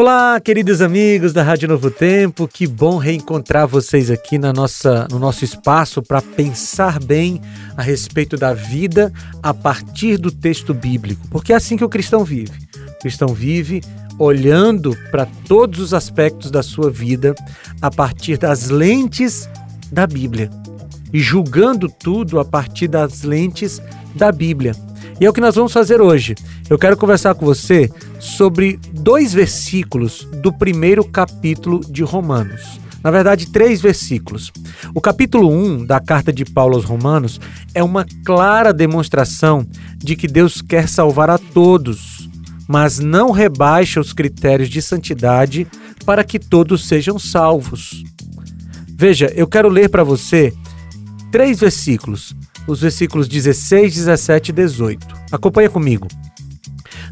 Olá, queridos amigos da Rádio Novo Tempo, que bom reencontrar vocês aqui na nossa, no nosso espaço para pensar bem a respeito da vida a partir do texto bíblico, porque é assim que o cristão vive. O cristão vive olhando para todos os aspectos da sua vida a partir das lentes da Bíblia e julgando tudo a partir das lentes da Bíblia. E é o que nós vamos fazer hoje. Eu quero conversar com você sobre dois versículos do primeiro capítulo de Romanos. Na verdade, três versículos. O capítulo 1 da carta de Paulo aos Romanos é uma clara demonstração de que Deus quer salvar a todos, mas não rebaixa os critérios de santidade para que todos sejam salvos. Veja, eu quero ler para você três versículos os versículos 16, 17 e 18. Acompanha comigo.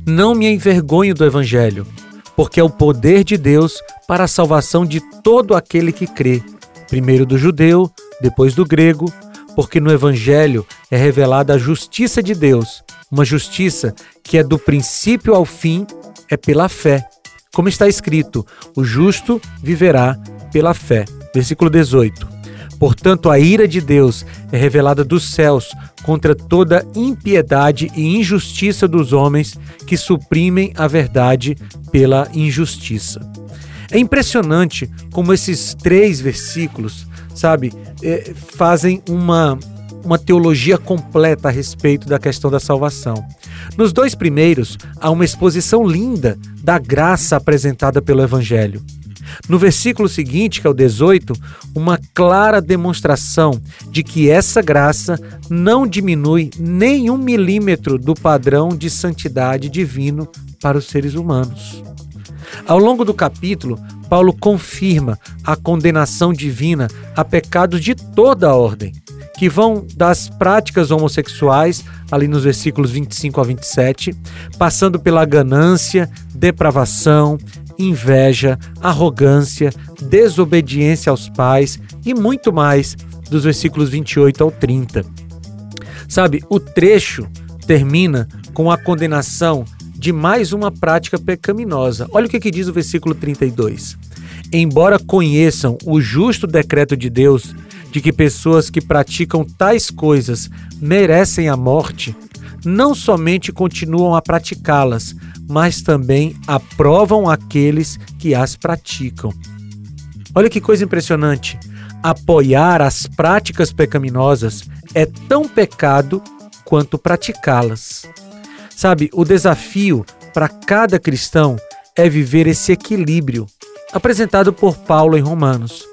Não me envergonho do Evangelho, porque é o poder de Deus para a salvação de todo aquele que crê, primeiro do judeu, depois do grego, porque no Evangelho é revelada a justiça de Deus, uma justiça que é do princípio ao fim, é pela fé. Como está escrito, o justo viverá pela fé. Versículo 18. Portanto, a ira de Deus é revelada dos céus contra toda impiedade e injustiça dos homens que suprimem a verdade pela injustiça. É impressionante como esses três versículos, sabe, é, fazem uma, uma teologia completa a respeito da questão da salvação. Nos dois primeiros, há uma exposição linda da graça apresentada pelo Evangelho. No versículo seguinte, que é o 18, uma clara demonstração de que essa graça não diminui nem um milímetro do padrão de santidade divino para os seres humanos. Ao longo do capítulo, Paulo confirma a condenação divina a pecados de toda a ordem, que vão das práticas homossexuais, ali nos versículos 25 a 27, passando pela ganância, depravação, inveja, arrogância, desobediência aos pais e muito mais, dos versículos 28 ao 30. Sabe, o trecho termina com a condenação de mais uma prática pecaminosa. Olha o que, que diz o versículo 32. Embora conheçam o justo decreto de Deus de que pessoas que praticam tais coisas merecem a morte, não somente continuam a praticá-las, mas também aprovam aqueles que as praticam. Olha que coisa impressionante. Apoiar as práticas pecaminosas é tão pecado quanto praticá-las. Sabe, o desafio para cada cristão é viver esse equilíbrio apresentado por Paulo em Romanos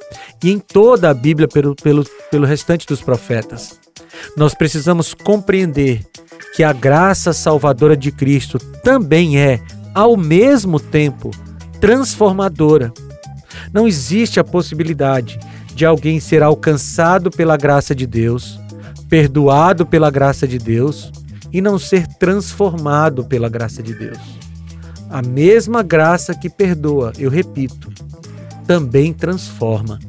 e em toda a Bíblia pelo, pelo, pelo restante dos profetas. Nós precisamos compreender que a graça salvadora de Cristo também é, ao mesmo tempo, transformadora. Não existe a possibilidade de alguém ser alcançado pela graça de Deus, perdoado pela graça de Deus e não ser transformado pela graça de Deus. A mesma graça que perdoa, eu repito, também transforma.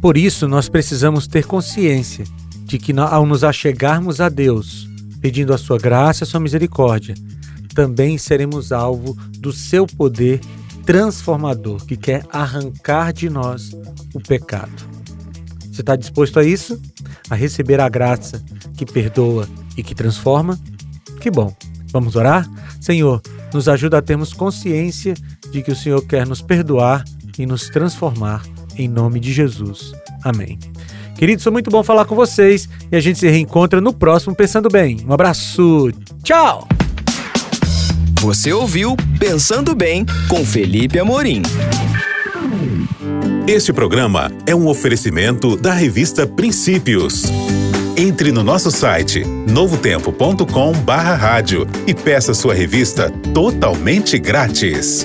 Por isso, nós precisamos ter consciência de que, ao nos achegarmos a Deus, pedindo a sua graça e a sua misericórdia, também seremos alvo do seu poder transformador que quer arrancar de nós o pecado. Você está disposto a isso? A receber a graça que perdoa e que transforma? Que bom! Vamos orar? Senhor, nos ajuda a termos consciência de que o Senhor quer nos perdoar e nos transformar em nome de Jesus. Amém. Queridos, foi muito bom falar com vocês e a gente se reencontra no próximo Pensando Bem. Um abraço, tchau! Você ouviu Pensando Bem com Felipe Amorim. Este programa é um oferecimento da revista Princípios. Entre no nosso site novotempo.com/rádio e peça sua revista totalmente grátis.